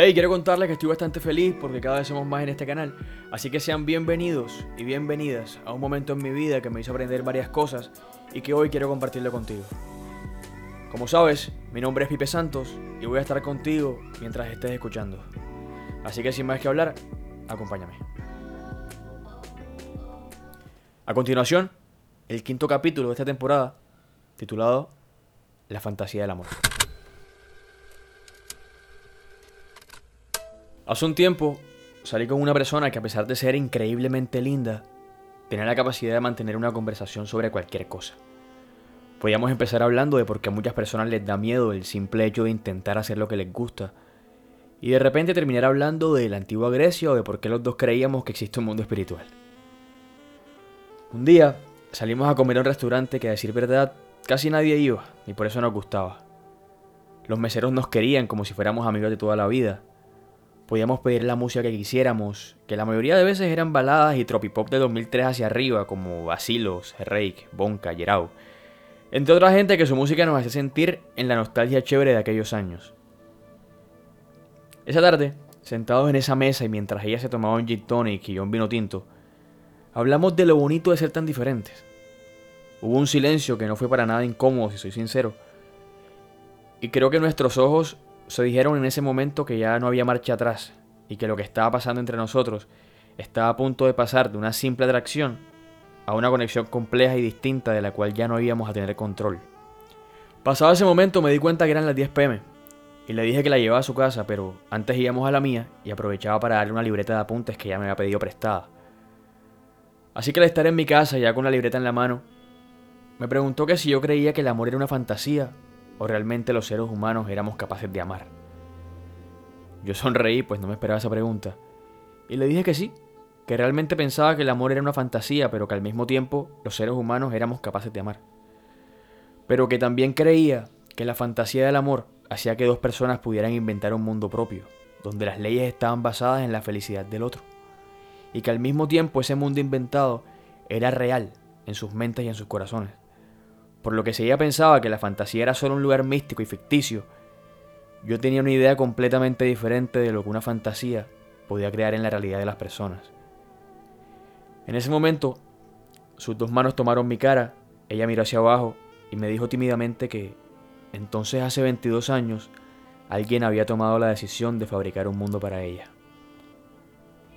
Hey, quiero contarles que estoy bastante feliz porque cada vez somos más en este canal. Así que sean bienvenidos y bienvenidas a un momento en mi vida que me hizo aprender varias cosas y que hoy quiero compartirlo contigo. Como sabes, mi nombre es Pipe Santos y voy a estar contigo mientras estés escuchando. Así que sin más que hablar, acompáñame. A continuación, el quinto capítulo de esta temporada, titulado La fantasía del amor. Hace un tiempo salí con una persona que a pesar de ser increíblemente linda, tenía la capacidad de mantener una conversación sobre cualquier cosa. Podíamos empezar hablando de por qué a muchas personas les da miedo el simple hecho de intentar hacer lo que les gusta, y de repente terminar hablando de la antigua Grecia o de por qué los dos creíamos que existe un mundo espiritual. Un día salimos a comer a un restaurante que a decir verdad casi nadie iba, y por eso nos gustaba. Los meseros nos querían como si fuéramos amigos de toda la vida, podíamos pedir la música que quisiéramos, que la mayoría de veces eran baladas y tropipop de 2003 hacia arriba, como Basilos, Reik, Bonca, Yerau. Entre otra gente que su música nos hace sentir en la nostalgia chévere de aquellos años. Esa tarde, sentados en esa mesa y mientras ella se tomaba un gin tonic y yo un vino tinto, hablamos de lo bonito de ser tan diferentes. Hubo un silencio que no fue para nada incómodo, si soy sincero. Y creo que nuestros ojos se dijeron en ese momento que ya no había marcha atrás y que lo que estaba pasando entre nosotros estaba a punto de pasar de una simple atracción a una conexión compleja y distinta de la cual ya no íbamos a tener control. Pasado ese momento me di cuenta que eran las 10 pm y le dije que la llevaba a su casa, pero antes íbamos a la mía y aprovechaba para darle una libreta de apuntes que ya me había pedido prestada. Así que al estar en mi casa ya con la libreta en la mano, me preguntó que si yo creía que el amor era una fantasía o realmente los seres humanos éramos capaces de amar. Yo sonreí, pues no me esperaba esa pregunta, y le dije que sí, que realmente pensaba que el amor era una fantasía, pero que al mismo tiempo los seres humanos éramos capaces de amar. Pero que también creía que la fantasía del amor hacía que dos personas pudieran inventar un mundo propio, donde las leyes estaban basadas en la felicidad del otro, y que al mismo tiempo ese mundo inventado era real en sus mentes y en sus corazones por lo que ella pensaba que la fantasía era solo un lugar místico y ficticio, yo tenía una idea completamente diferente de lo que una fantasía podía crear en la realidad de las personas. En ese momento, sus dos manos tomaron mi cara, ella miró hacia abajo y me dijo tímidamente que entonces hace 22 años alguien había tomado la decisión de fabricar un mundo para ella.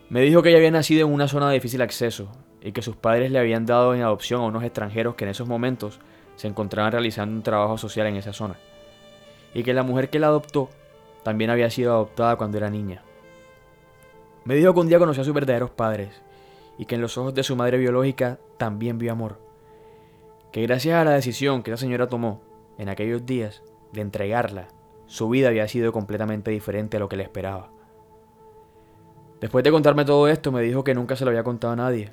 Me dijo que ella había nacido en una zona de difícil acceso y que sus padres le habían dado en adopción a unos extranjeros que en esos momentos se encontraban realizando un trabajo social en esa zona, y que la mujer que la adoptó también había sido adoptada cuando era niña. Me dijo que un día conoció a sus verdaderos padres, y que en los ojos de su madre biológica también vio amor, que gracias a la decisión que esa señora tomó en aquellos días de entregarla, su vida había sido completamente diferente a lo que le esperaba. Después de contarme todo esto, me dijo que nunca se lo había contado a nadie,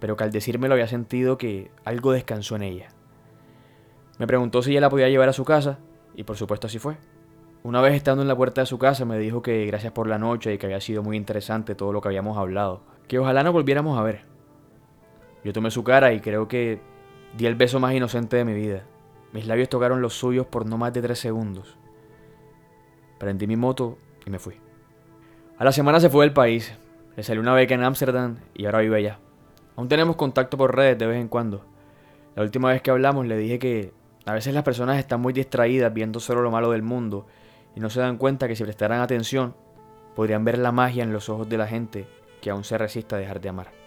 pero que al decírmelo había sentido que algo descansó en ella. Me preguntó si ella la podía llevar a su casa, y por supuesto así fue. Una vez estando en la puerta de su casa me dijo que gracias por la noche y que había sido muy interesante todo lo que habíamos hablado, que ojalá nos volviéramos a ver. Yo tomé su cara y creo que di el beso más inocente de mi vida. Mis labios tocaron los suyos por no más de tres segundos. Prendí mi moto y me fui. A la semana se fue del país. Le salió una beca en Ámsterdam y ahora vive allá. Aún tenemos contacto por redes de vez en cuando. La última vez que hablamos le dije que a veces las personas están muy distraídas viendo solo lo malo del mundo y no se dan cuenta que si prestaran atención podrían ver la magia en los ojos de la gente que aún se resiste a dejar de amar.